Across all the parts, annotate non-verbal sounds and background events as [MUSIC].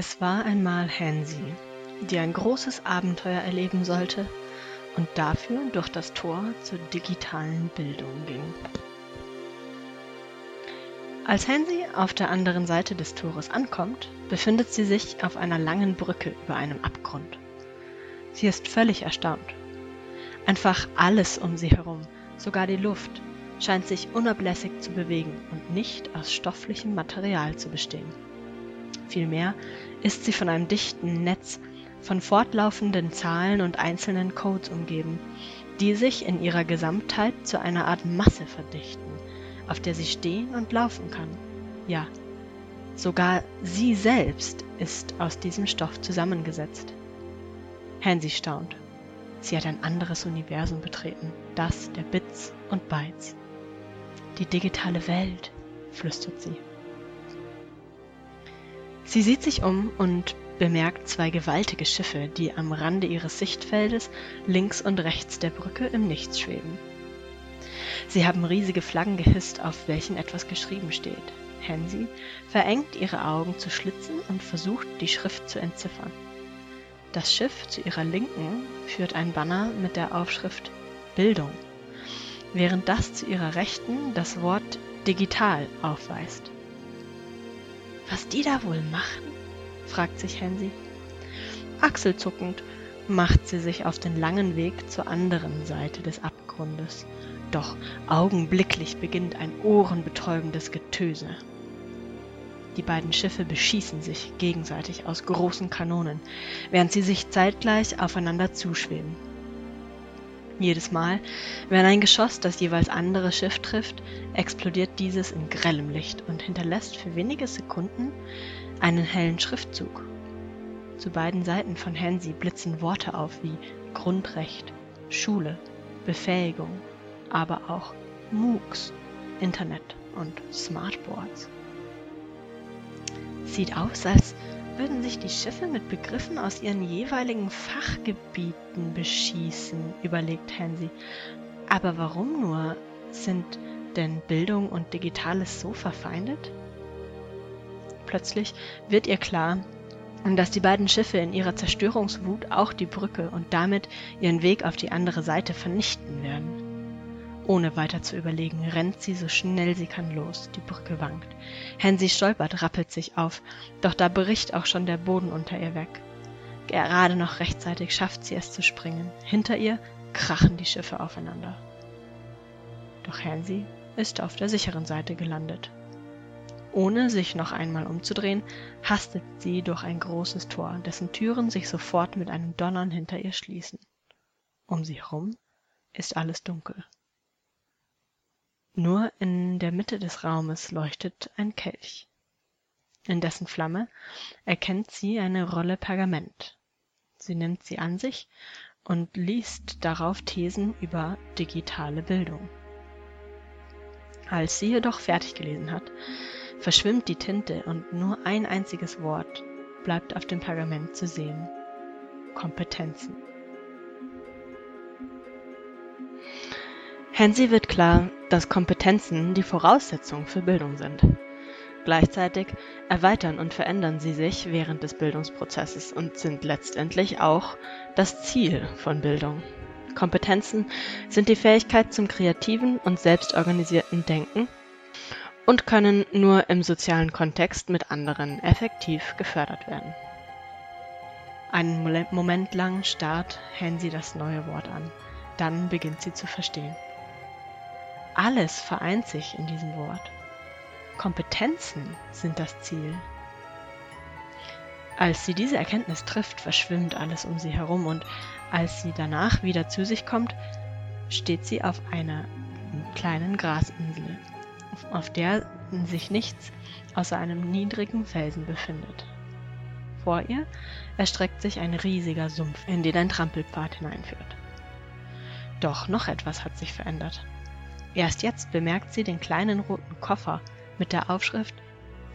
Es war einmal Hansi, die ein großes Abenteuer erleben sollte und dafür durch das Tor zur digitalen Bildung ging. Als Hansi auf der anderen Seite des Tores ankommt, befindet sie sich auf einer langen Brücke über einem Abgrund. Sie ist völlig erstaunt. Einfach alles um sie herum, sogar die Luft, scheint sich unablässig zu bewegen und nicht aus stofflichem Material zu bestehen. Vielmehr ist sie von einem dichten Netz von fortlaufenden Zahlen und einzelnen Codes umgeben, die sich in ihrer Gesamtheit zu einer Art Masse verdichten, auf der sie stehen und laufen kann. Ja, sogar sie selbst ist aus diesem Stoff zusammengesetzt. Hansi staunt. Sie hat ein anderes Universum betreten, das der Bits und Bytes. Die digitale Welt, flüstert sie. Sie sieht sich um und bemerkt zwei gewaltige Schiffe, die am Rande ihres Sichtfeldes links und rechts der Brücke im Nichts schweben. Sie haben riesige Flaggen gehisst, auf welchen etwas geschrieben steht. Hansi verengt ihre Augen zu Schlitzen und versucht, die Schrift zu entziffern. Das Schiff zu ihrer Linken führt ein Banner mit der Aufschrift Bildung, während das zu ihrer Rechten das Wort digital aufweist. Was die da wohl machen? fragt sich Hansi. Achselzuckend macht sie sich auf den langen Weg zur anderen Seite des Abgrundes. Doch augenblicklich beginnt ein ohrenbetäubendes Getöse. Die beiden Schiffe beschießen sich gegenseitig aus großen Kanonen, während sie sich zeitgleich aufeinander zuschweben. Jedes Mal, wenn ein Geschoss das jeweils andere Schiff trifft, explodiert dieses in grellem Licht und hinterlässt für wenige Sekunden einen hellen Schriftzug. Zu beiden Seiten von Hansi blitzen Worte auf wie Grundrecht, Schule, Befähigung, aber auch MOOCs, Internet und Smartboards. Sieht aus, als würden sich die Schiffe mit Begriffen aus ihren jeweiligen Fachgebieten beschießen, überlegt Hansi. Aber warum nur? Sind denn Bildung und Digitales so verfeindet? Plötzlich wird ihr klar, dass die beiden Schiffe in ihrer Zerstörungswut auch die Brücke und damit ihren Weg auf die andere Seite vernichten werden. Ohne weiter zu überlegen, rennt sie so schnell sie kann los. Die Brücke wankt. Hansi stolpert, rappelt sich auf, doch da bricht auch schon der Boden unter ihr weg. Gerade noch rechtzeitig schafft sie es zu springen. Hinter ihr krachen die Schiffe aufeinander. Doch Hansi ist auf der sicheren Seite gelandet. Ohne sich noch einmal umzudrehen, hastet sie durch ein großes Tor, dessen Türen sich sofort mit einem Donnern hinter ihr schließen. Um sie herum ist alles dunkel. Nur in der Mitte des Raumes leuchtet ein Kelch. In dessen Flamme erkennt sie eine Rolle Pergament. Sie nimmt sie an sich und liest darauf Thesen über digitale Bildung. Als sie jedoch fertig gelesen hat, verschwimmt die Tinte und nur ein einziges Wort bleibt auf dem Pergament zu sehen. Kompetenzen. Hansi wird klar, dass Kompetenzen die Voraussetzung für Bildung sind. Gleichzeitig erweitern und verändern sie sich während des Bildungsprozesses und sind letztendlich auch das Ziel von Bildung. Kompetenzen sind die Fähigkeit zum kreativen und selbstorganisierten Denken und können nur im sozialen Kontext mit anderen effektiv gefördert werden. Einen Moment lang starrt Hansi das neue Wort an. Dann beginnt sie zu verstehen. Alles vereint sich in diesem Wort. Kompetenzen sind das Ziel. Als sie diese Erkenntnis trifft, verschwimmt alles um sie herum und als sie danach wieder zu sich kommt, steht sie auf einer kleinen Grasinsel auf der sich nichts außer einem niedrigen Felsen befindet. Vor ihr erstreckt sich ein riesiger Sumpf, in den ein Trampelpfad hineinführt. Doch noch etwas hat sich verändert. Erst jetzt bemerkt sie den kleinen roten Koffer mit der Aufschrift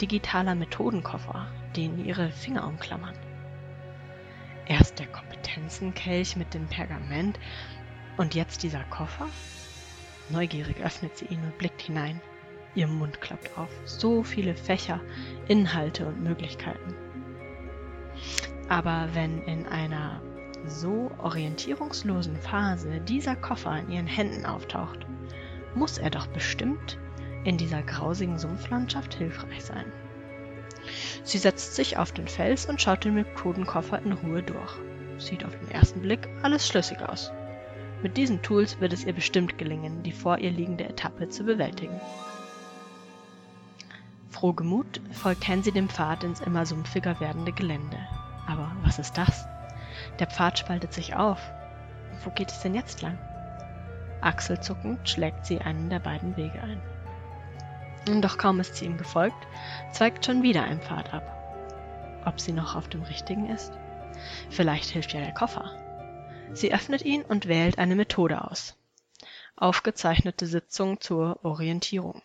Digitaler Methodenkoffer, den ihre Finger umklammern. Erst der Kompetenzenkelch mit dem Pergament und jetzt dieser Koffer? Neugierig öffnet sie ihn und blickt hinein. Ihr Mund klappt auf. So viele Fächer, Inhalte und Möglichkeiten. Aber wenn in einer so orientierungslosen Phase dieser Koffer in ihren Händen auftaucht, muss er doch bestimmt in dieser grausigen Sumpflandschaft hilfreich sein. Sie setzt sich auf den Fels und schaut den Methodenkoffer in Ruhe durch. Sieht auf den ersten Blick alles schlüssig aus. Mit diesen Tools wird es ihr bestimmt gelingen, die vor ihr liegende Etappe zu bewältigen. Frohgemut folgt Hensi dem Pfad ins immer sumpfiger werdende Gelände. Aber was ist das? Der Pfad spaltet sich auf. Wo geht es denn jetzt lang? Achselzuckend schlägt sie einen der beiden Wege ein. Doch kaum ist sie ihm gefolgt, zweigt schon wieder ein Pfad ab. Ob sie noch auf dem richtigen ist? Vielleicht hilft ja der Koffer. Sie öffnet ihn und wählt eine Methode aus. Aufgezeichnete Sitzung zur Orientierung.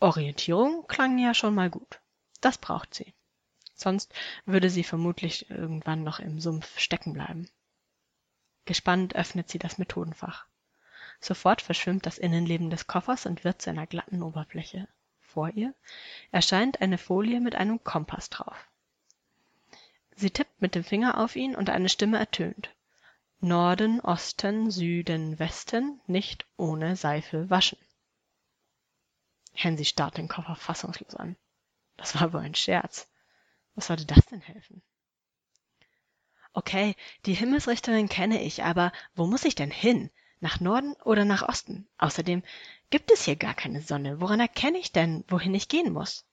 Orientierung klang ja schon mal gut. Das braucht sie. Sonst würde sie vermutlich irgendwann noch im Sumpf stecken bleiben. Gespannt öffnet sie das Methodenfach. Sofort verschwimmt das Innenleben des Koffers und wird zu einer glatten Oberfläche. Vor ihr erscheint eine Folie mit einem Kompass drauf. Sie tippt mit dem Finger auf ihn und eine Stimme ertönt. Norden, Osten, Süden, Westen, nicht ohne Seife waschen. Hensi starrt den Koffer fassungslos an. Das war wohl ein Scherz. Was sollte das denn helfen? Okay, die Himmelsrichtungen kenne ich, aber wo muss ich denn hin? Nach Norden oder nach Osten? Außerdem gibt es hier gar keine Sonne. Woran erkenne ich denn, wohin ich gehen muss?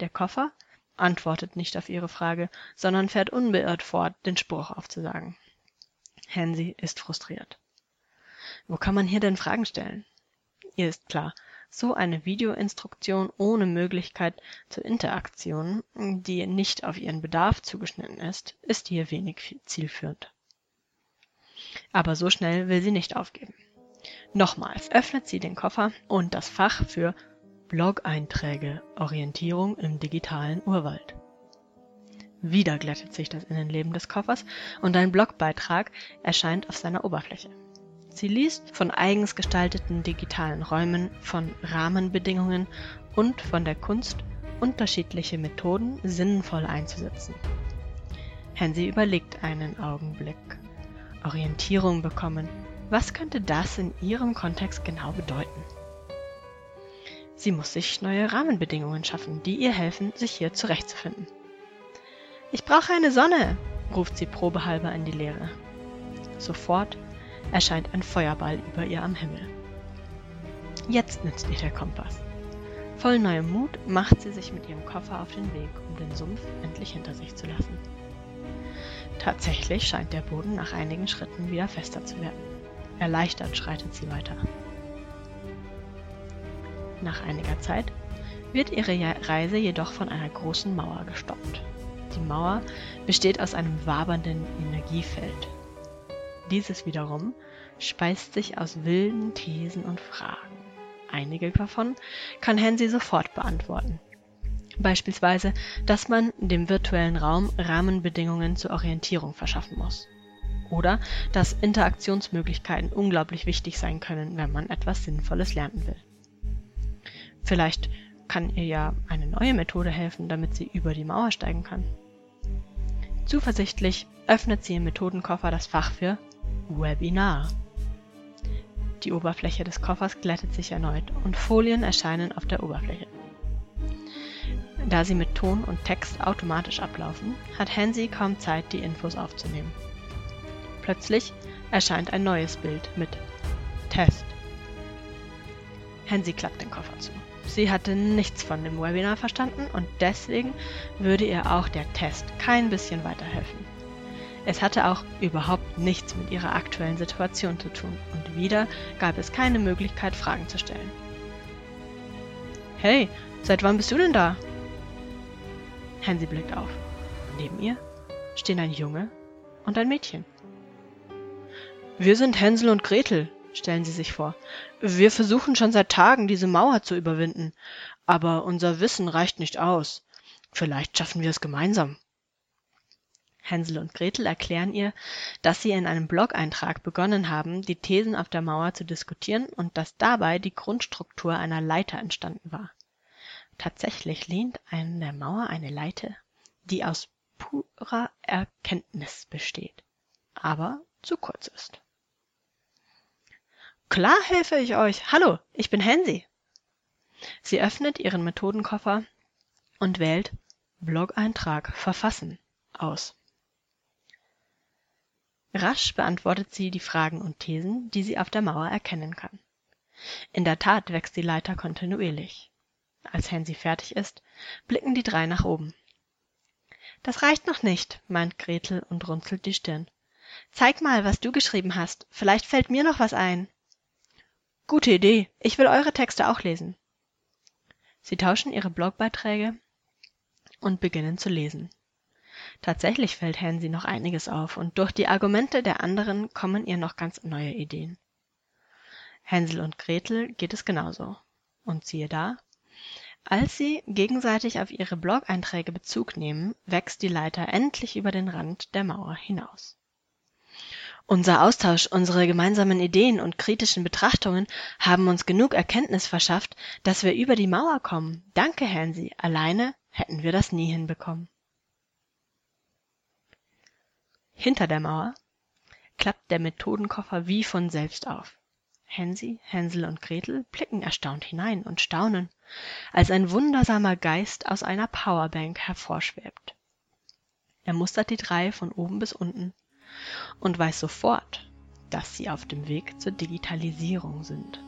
Der Koffer antwortet nicht auf ihre Frage, sondern fährt unbeirrt fort, den Spruch aufzusagen. Hensi ist frustriert. Wo kann man hier denn Fragen stellen? Ihr ist klar, so eine Videoinstruktion ohne Möglichkeit zur Interaktion, die nicht auf ihren Bedarf zugeschnitten ist, ist hier wenig zielführend. Aber so schnell will sie nicht aufgeben. Nochmals öffnet sie den Koffer und das Fach für Blog-Einträge Orientierung im digitalen Urwald. Wieder glättet sich das Innenleben des Koffers und ein Blogbeitrag erscheint auf seiner Oberfläche. Sie liest von eigens gestalteten digitalen Räumen, von Rahmenbedingungen und von der Kunst, unterschiedliche Methoden sinnvoll einzusetzen. Hensi überlegt einen Augenblick. Orientierung bekommen. Was könnte das in ihrem Kontext genau bedeuten? Sie muss sich neue Rahmenbedingungen schaffen, die ihr helfen, sich hier zurechtzufinden. Ich brauche eine Sonne, ruft sie probehalber in die Leere. Sofort erscheint ein Feuerball über ihr am Himmel. Jetzt nützt ihr der Kompass. Voll neuem Mut macht sie sich mit ihrem Koffer auf den Weg, um den Sumpf endlich hinter sich zu lassen. Tatsächlich scheint der Boden nach einigen Schritten wieder fester zu werden. Erleichtert schreitet sie weiter. Nach einiger Zeit wird ihre Reise jedoch von einer großen Mauer gestoppt. Die Mauer besteht aus einem wabernden Energiefeld, dieses wiederum speist sich aus wilden Thesen und Fragen. Einige davon kann Hensi sofort beantworten. Beispielsweise, dass man dem virtuellen Raum Rahmenbedingungen zur Orientierung verschaffen muss. Oder dass Interaktionsmöglichkeiten unglaublich wichtig sein können, wenn man etwas Sinnvolles lernen will. Vielleicht kann ihr ja eine neue Methode helfen, damit sie über die Mauer steigen kann. Zuversichtlich öffnet sie im Methodenkoffer das Fach für Webinar. Die Oberfläche des Koffers glättet sich erneut und Folien erscheinen auf der Oberfläche. Da sie mit Ton und Text automatisch ablaufen, hat Hansi kaum Zeit, die Infos aufzunehmen. Plötzlich erscheint ein neues Bild mit Test. Hansi klappt den Koffer zu. Sie hatte nichts von dem Webinar verstanden und deswegen würde ihr auch der Test kein bisschen weiterhelfen. Es hatte auch überhaupt nichts mit ihrer aktuellen Situation zu tun und wieder gab es keine Möglichkeit, Fragen zu stellen. Hey, seit wann bist du denn da? Hansi blickt auf. Neben ihr stehen ein Junge und ein Mädchen. Wir sind Hänsel und Gretel, stellen sie sich vor. Wir versuchen schon seit Tagen, diese Mauer zu überwinden, aber unser Wissen reicht nicht aus. Vielleicht schaffen wir es gemeinsam. Hänsel und Gretel erklären ihr, dass sie in einem Blog-Eintrag begonnen haben, die Thesen auf der Mauer zu diskutieren und dass dabei die Grundstruktur einer Leiter entstanden war. Tatsächlich lehnt an der Mauer eine Leiter, die aus purer Erkenntnis besteht, aber zu kurz ist. Klar helfe ich euch. Hallo, ich bin Hensi. Sie öffnet ihren Methodenkoffer und wählt Blog-Eintrag verfassen aus. Rasch beantwortet sie die Fragen und Thesen, die sie auf der Mauer erkennen kann. In der Tat wächst die Leiter kontinuierlich. Als Hensi fertig ist, blicken die drei nach oben. Das reicht noch nicht, meint Gretel und runzelt die Stirn. Zeig mal, was du geschrieben hast. Vielleicht fällt mir noch was ein. Gute Idee. Ich will eure Texte auch lesen. Sie tauschen ihre Blogbeiträge und beginnen zu lesen. Tatsächlich fällt Hansi noch einiges auf und durch die Argumente der anderen kommen ihr noch ganz neue Ideen. Hänsel und Gretel geht es genauso. Und siehe da, als sie gegenseitig auf ihre Blog-Einträge Bezug nehmen, wächst die Leiter endlich über den Rand der Mauer hinaus. Unser Austausch, unsere gemeinsamen Ideen und kritischen Betrachtungen haben uns genug Erkenntnis verschafft, dass wir über die Mauer kommen. Danke, Hansi. Alleine hätten wir das nie hinbekommen. Hinter der Mauer klappt der Methodenkoffer wie von selbst auf. Hensi, Hänsel und Gretel blicken erstaunt hinein und staunen, als ein wundersamer Geist aus einer Powerbank hervorschwebt. Er mustert die drei von oben bis unten und weiß sofort, dass sie auf dem Weg zur Digitalisierung sind.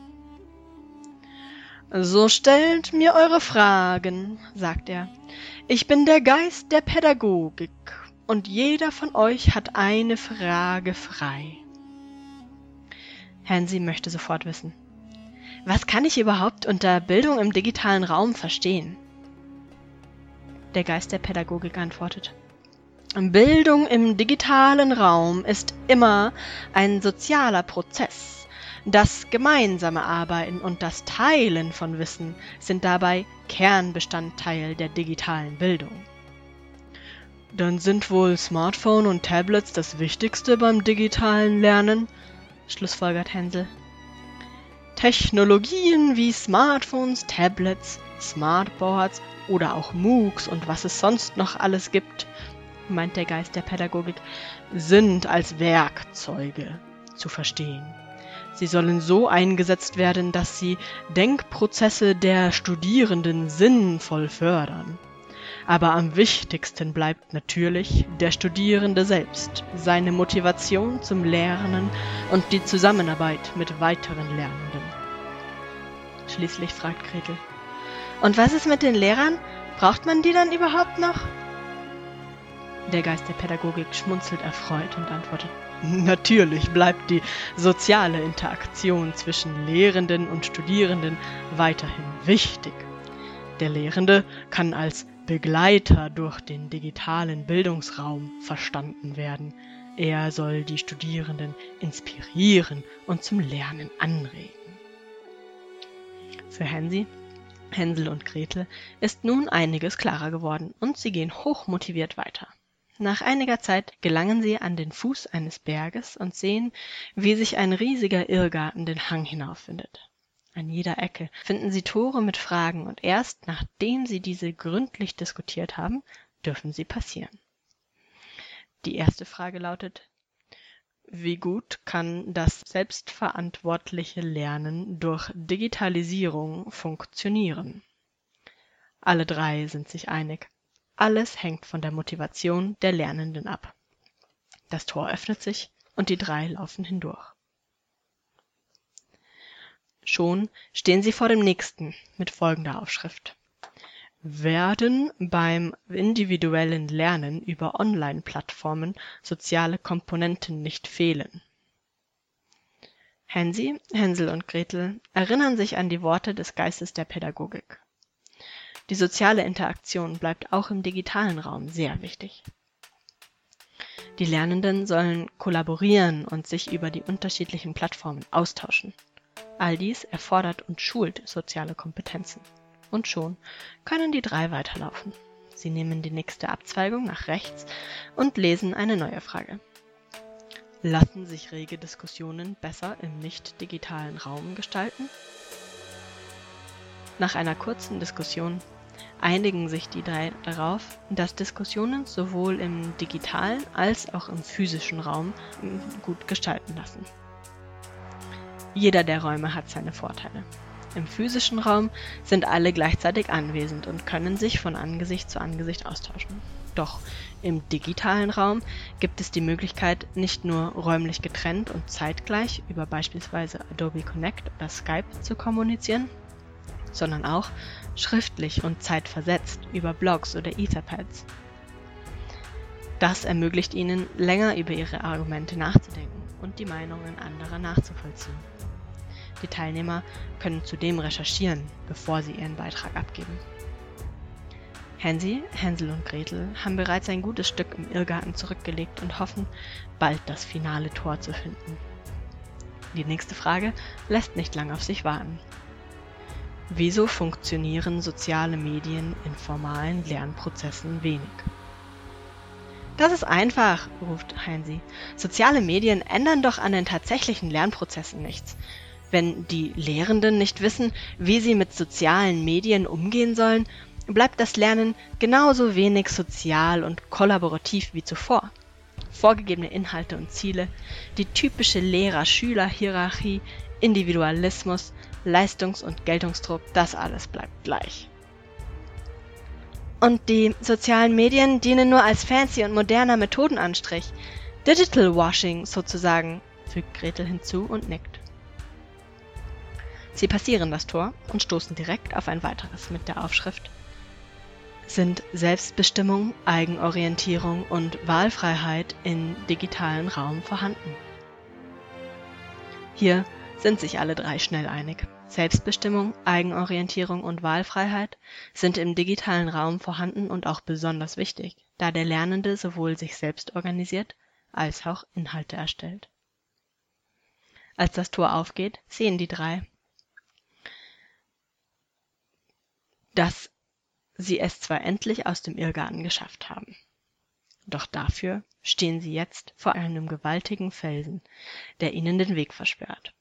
So stellt mir eure Fragen, sagt er. Ich bin der Geist der Pädagogik und jeder von euch hat eine Frage frei. Hansi möchte sofort wissen. Was kann ich überhaupt unter Bildung im digitalen Raum verstehen? Der Geist der Pädagogik antwortet. Bildung im digitalen Raum ist immer ein sozialer Prozess. Das gemeinsame Arbeiten und das Teilen von Wissen sind dabei Kernbestandteil der digitalen Bildung. Dann sind wohl Smartphone und Tablets das Wichtigste beim digitalen Lernen? Schlussfolgert Hänsel. Technologien wie Smartphones, Tablets, Smartboards oder auch MOOCs und was es sonst noch alles gibt, meint der Geist der Pädagogik, sind als Werkzeuge zu verstehen. Sie sollen so eingesetzt werden, dass sie Denkprozesse der Studierenden sinnvoll fördern. Aber am wichtigsten bleibt natürlich der Studierende selbst, seine Motivation zum Lernen und die Zusammenarbeit mit weiteren Lernenden. Schließlich fragt Gretel. Und was ist mit den Lehrern? Braucht man die dann überhaupt noch? Der Geist der Pädagogik schmunzelt erfreut und antwortet, Natürlich bleibt die soziale Interaktion zwischen Lehrenden und Studierenden weiterhin wichtig. Der Lehrende kann als Begleiter durch den digitalen Bildungsraum verstanden werden. Er soll die Studierenden inspirieren und zum Lernen anregen. Für Hansi, Hänsel und Gretel ist nun einiges klarer geworden und sie gehen hochmotiviert weiter. Nach einiger Zeit gelangen sie an den Fuß eines Berges und sehen, wie sich ein riesiger Irrgarten den Hang hinaufwindet. An jeder Ecke finden sie Tore mit Fragen und erst nachdem sie diese gründlich diskutiert haben, dürfen sie passieren. Die erste Frage lautet, wie gut kann das selbstverantwortliche Lernen durch Digitalisierung funktionieren? Alle drei sind sich einig. Alles hängt von der Motivation der Lernenden ab. Das Tor öffnet sich und die drei laufen hindurch. Schon stehen sie vor dem nächsten mit folgender Aufschrift. Werden beim individuellen Lernen über Online-Plattformen soziale Komponenten nicht fehlen? Hansi, Hänsel und Gretel erinnern sich an die Worte des Geistes der Pädagogik. Die soziale Interaktion bleibt auch im digitalen Raum sehr wichtig. Die Lernenden sollen kollaborieren und sich über die unterschiedlichen Plattformen austauschen. All dies erfordert und schult soziale Kompetenzen. Und schon können die drei weiterlaufen. Sie nehmen die nächste Abzweigung nach rechts und lesen eine neue Frage. Lassen sich rege Diskussionen besser im nicht digitalen Raum gestalten? Nach einer kurzen Diskussion einigen sich die drei darauf, dass Diskussionen sowohl im digitalen als auch im physischen Raum gut gestalten lassen. Jeder der Räume hat seine Vorteile. Im physischen Raum sind alle gleichzeitig anwesend und können sich von Angesicht zu Angesicht austauschen. Doch im digitalen Raum gibt es die Möglichkeit, nicht nur räumlich getrennt und zeitgleich über beispielsweise Adobe Connect oder Skype zu kommunizieren, sondern auch schriftlich und zeitversetzt über Blogs oder Etherpads. Das ermöglicht ihnen, länger über ihre Argumente nachzudenken und die Meinungen anderer nachzuvollziehen. Die Teilnehmer können zudem recherchieren, bevor sie ihren Beitrag abgeben. Hansi, Hänsel und Gretel haben bereits ein gutes Stück im Irrgarten zurückgelegt und hoffen, bald das finale Tor zu finden. Die nächste Frage lässt nicht lang auf sich warten. Wieso funktionieren soziale Medien in formalen Lernprozessen wenig? Das ist einfach, ruft Heinzi. Soziale Medien ändern doch an den tatsächlichen Lernprozessen nichts. Wenn die Lehrenden nicht wissen, wie sie mit sozialen Medien umgehen sollen, bleibt das Lernen genauso wenig sozial und kollaborativ wie zuvor. Vorgegebene Inhalte und Ziele, die typische Lehrer-Schüler-Hierarchie, Individualismus, Leistungs- und Geltungsdruck, das alles bleibt gleich. Und die sozialen Medien dienen nur als fancy und moderner Methodenanstrich. Digital Washing sozusagen, fügt Gretel hinzu und nickt. Sie passieren das Tor und stoßen direkt auf ein weiteres mit der Aufschrift Sind Selbstbestimmung, Eigenorientierung und Wahlfreiheit in digitalen Raum vorhanden? Hier sind sich alle drei schnell einig. Selbstbestimmung, Eigenorientierung und Wahlfreiheit sind im digitalen Raum vorhanden und auch besonders wichtig, da der Lernende sowohl sich selbst organisiert als auch Inhalte erstellt. Als das Tor aufgeht, sehen die drei, dass sie es zwar endlich aus dem Irrgarten geschafft haben. Doch dafür stehen sie jetzt vor einem gewaltigen Felsen, der ihnen den Weg versperrt.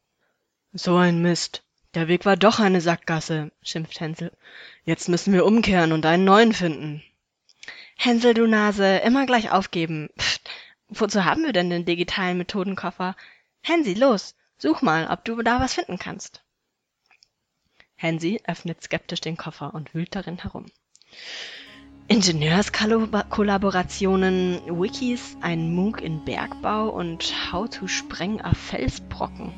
So ein Mist. Der Weg war doch eine Sackgasse, schimpft Hänsel. Jetzt müssen wir umkehren und einen neuen finden. Hänsel, du Nase, immer gleich aufgeben. Pft, wozu haben wir denn den digitalen Methodenkoffer? Hensi, los, such mal, ob du da was finden kannst. Hensi öffnet skeptisch den Koffer und wühlt darin herum. Ingenieurskollaborationen, Wikis, ein MOOC in Bergbau und How to Spreng a Felsbrocken.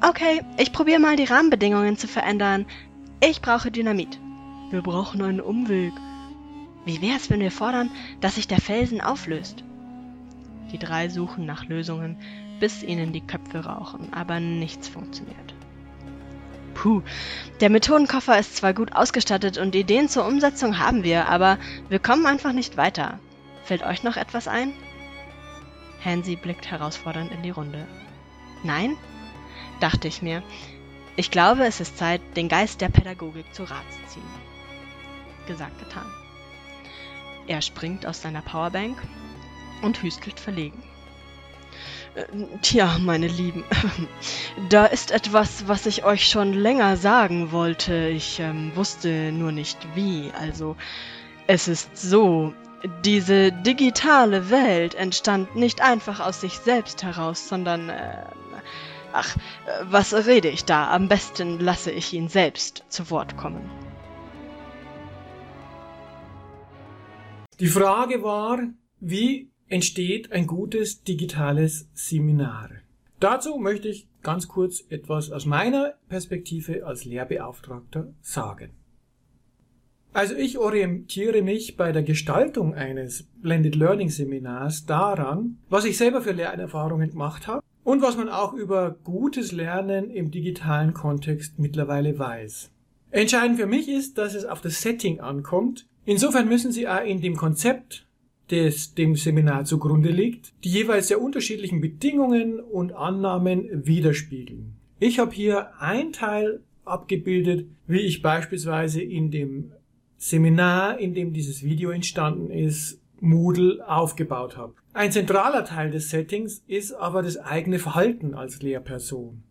Okay, ich probiere mal die Rahmenbedingungen zu verändern. Ich brauche Dynamit. Wir brauchen einen Umweg. Wie wär's, wenn wir fordern, dass sich der Felsen auflöst? Die drei suchen nach Lösungen, bis ihnen die Köpfe rauchen, aber nichts funktioniert. Puh, der Methodenkoffer ist zwar gut ausgestattet und Ideen zur Umsetzung haben wir, aber wir kommen einfach nicht weiter. Fällt euch noch etwas ein? Hansi blickt herausfordernd in die Runde. Nein? dachte ich mir. Ich glaube, es ist Zeit, den Geist der Pädagogik zu Rat zu ziehen. Gesagt, getan. Er springt aus seiner Powerbank und hüstelt verlegen. Äh, tja, meine Lieben, [LAUGHS] da ist etwas, was ich euch schon länger sagen wollte. Ich ähm, wusste nur nicht wie. Also, es ist so, diese digitale Welt entstand nicht einfach aus sich selbst heraus, sondern äh, Ach, was rede ich da? Am besten lasse ich ihn selbst zu Wort kommen. Die Frage war, wie entsteht ein gutes digitales Seminar? Dazu möchte ich ganz kurz etwas aus meiner Perspektive als Lehrbeauftragter sagen. Also ich orientiere mich bei der Gestaltung eines Blended Learning Seminars daran, was ich selber für Lernerfahrungen gemacht habe und was man auch über gutes Lernen im digitalen Kontext mittlerweile weiß. Entscheidend für mich ist, dass es auf das Setting ankommt. Insofern müssen Sie auch in dem Konzept, das dem Seminar zugrunde liegt, die jeweils sehr unterschiedlichen Bedingungen und Annahmen widerspiegeln. Ich habe hier ein Teil abgebildet, wie ich beispielsweise in dem Seminar, in dem dieses Video entstanden ist, Moodle aufgebaut habe. Ein zentraler Teil des Settings ist aber das eigene Verhalten als Lehrperson.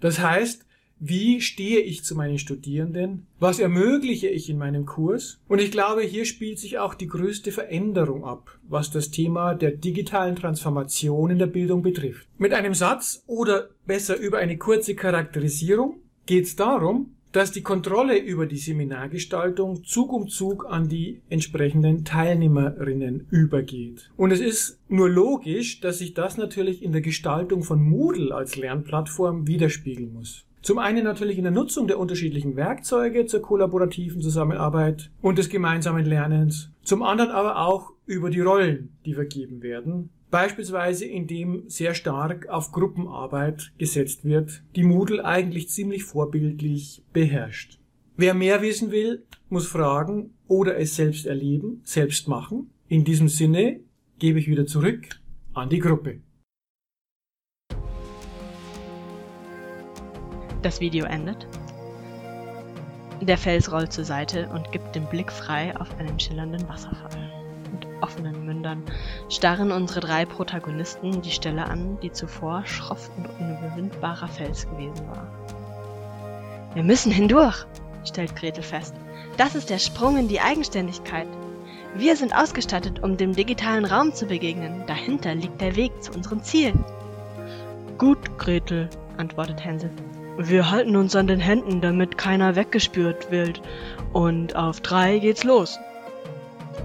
Das heißt, wie stehe ich zu meinen Studierenden, was ermögliche ich in meinem Kurs. Und ich glaube, hier spielt sich auch die größte Veränderung ab, was das Thema der digitalen Transformation in der Bildung betrifft. Mit einem Satz oder besser über eine kurze Charakterisierung geht es darum, dass die Kontrolle über die Seminargestaltung Zug um Zug an die entsprechenden Teilnehmerinnen übergeht. Und es ist nur logisch, dass sich das natürlich in der Gestaltung von Moodle als Lernplattform widerspiegeln muss. Zum einen natürlich in der Nutzung der unterschiedlichen Werkzeuge zur kollaborativen Zusammenarbeit und des gemeinsamen Lernens. Zum anderen aber auch über die Rollen, die vergeben werden. Beispielsweise indem sehr stark auf Gruppenarbeit gesetzt wird, die Moodle eigentlich ziemlich vorbildlich beherrscht. Wer mehr wissen will, muss fragen oder es selbst erleben, selbst machen. In diesem Sinne gebe ich wieder zurück an die Gruppe. Das Video endet. Der Fels rollt zur Seite und gibt den Blick frei auf einen schillernden Wasserfall. Mit offenen Mündern starren unsere drei Protagonisten die Stelle an, die zuvor schroff und unüberwindbarer Fels gewesen war. Wir müssen hindurch, stellt Gretel fest. Das ist der Sprung in die Eigenständigkeit. Wir sind ausgestattet, um dem digitalen Raum zu begegnen. Dahinter liegt der Weg zu unserem Ziel. Gut, Gretel, antwortet Hänsel. Wir halten uns an den Händen, damit keiner weggespürt wird. Und auf drei geht's los.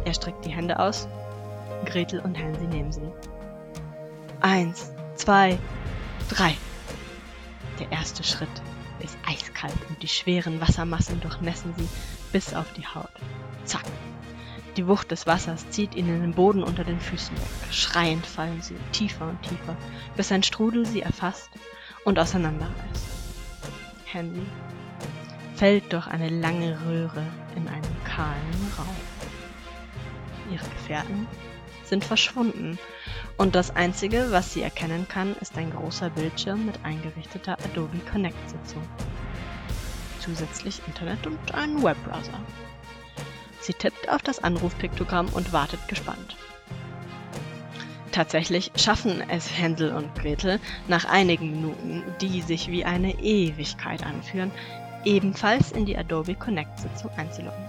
Er streckt die Hände aus. Gretel und Hansi nehmen sie. Eins, zwei, drei. Der erste Schritt ist eiskalt und die schweren Wassermassen durchmessen sie bis auf die Haut. Zack. Die Wucht des Wassers zieht ihnen den Boden unter den Füßen weg. Schreiend fallen sie tiefer und tiefer, bis ein Strudel sie erfasst und auseinanderreißt. Handy fällt durch eine lange Röhre in einen kahlen Raum. Ihre Gefährten sind verschwunden und das Einzige, was sie erkennen kann, ist ein großer Bildschirm mit eingerichteter Adobe Connect-Sitzung. Zusätzlich Internet und einen Webbrowser. Sie tippt auf das Anrufpiktogramm und wartet gespannt. Tatsächlich schaffen es Hänsel und Gretel nach einigen Minuten, die sich wie eine Ewigkeit anführen, ebenfalls in die Adobe Connect Sitzung einzuloggen.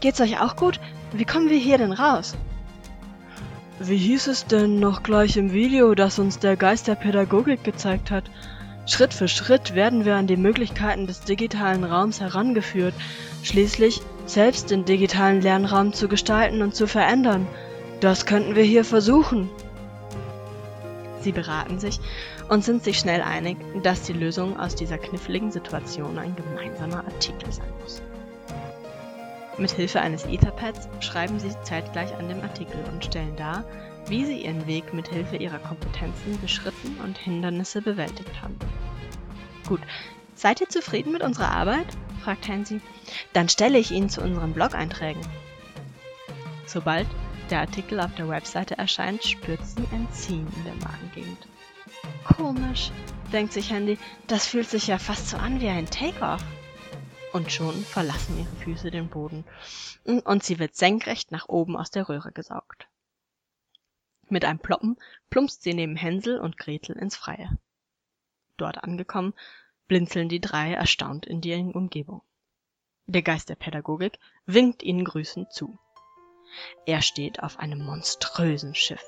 Geht's euch auch gut? Wie kommen wir hier denn raus? Wie hieß es denn noch gleich im Video, das uns der Geist der Pädagogik gezeigt hat? Schritt für Schritt werden wir an die Möglichkeiten des digitalen Raums herangeführt, schließlich selbst den digitalen Lernraum zu gestalten und zu verändern – das könnten wir hier versuchen. Sie beraten sich und sind sich schnell einig, dass die Lösung aus dieser kniffligen Situation ein gemeinsamer Artikel sein muss. Mit Hilfe eines Etherpads schreiben sie zeitgleich an dem Artikel und stellen dar, wie sie ihren Weg mit Hilfe ihrer Kompetenzen beschritten und Hindernisse bewältigt haben. Gut, seid ihr zufrieden mit unserer Arbeit? fragt Hansi. Dann stelle ich ihn zu unseren Blog-Einträgen. Sobald der Artikel auf der Webseite erscheint, spürt sie ein Ziehen in der Magengegend. Komisch, denkt sich Handy, das fühlt sich ja fast so an wie ein Take-off. Und schon verlassen ihre Füße den Boden und sie wird senkrecht nach oben aus der Röhre gesaugt. Mit einem Ploppen plumpst sie neben Hänsel und Gretel ins Freie. Dort angekommen, blinzeln die drei erstaunt in die Umgebung. Der Geist der Pädagogik winkt ihnen grüßend zu. Er steht auf einem monströsen Schiff.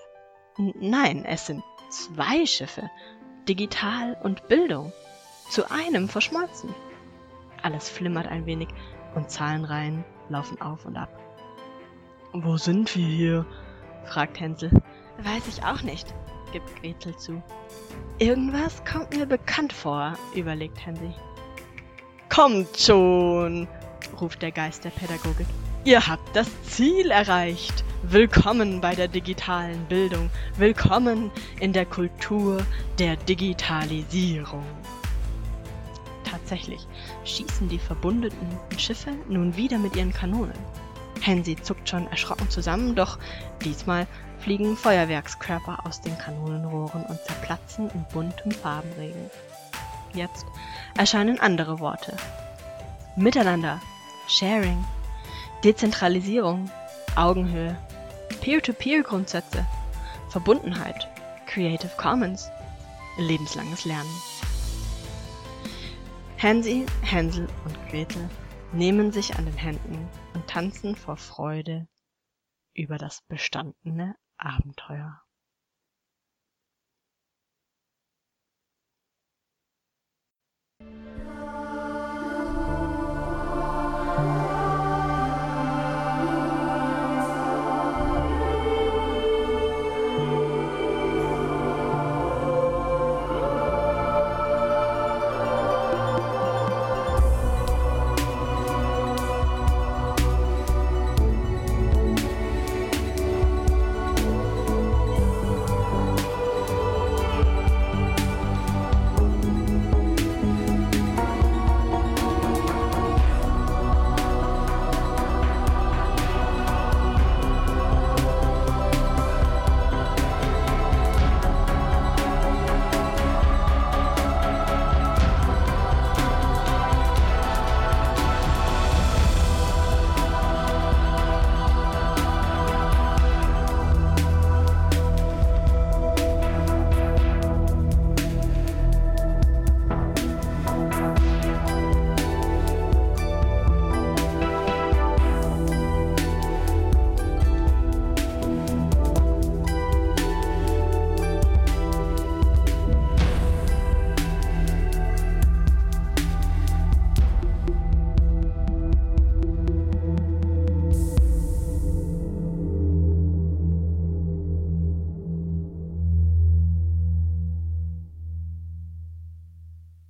Nein, es sind zwei Schiffe. Digital und Bildung. Zu einem verschmolzen. Alles flimmert ein wenig und Zahlenreihen laufen auf und ab. Wo sind wir hier? fragt Hänsel. Weiß ich auch nicht, gibt Gretel zu. Irgendwas kommt mir bekannt vor, überlegt Hänsel. Kommt schon, ruft der Geist der Pädagogik. Ihr habt das Ziel erreicht. Willkommen bei der digitalen Bildung. Willkommen in der Kultur der Digitalisierung. Tatsächlich schießen die verbundenen Schiffe nun wieder mit ihren Kanonen. Hensi zuckt schon erschrocken zusammen, doch diesmal fliegen Feuerwerkskörper aus den Kanonenrohren und zerplatzen in buntem Farbenregen. Jetzt erscheinen andere Worte. Miteinander, Sharing, Dezentralisierung, Augenhöhe, Peer-to-Peer-Grundsätze, Verbundenheit, Creative Commons, lebenslanges Lernen. Hansi, Hänsel und Gretel nehmen sich an den Händen und tanzen vor Freude über das bestandene Abenteuer.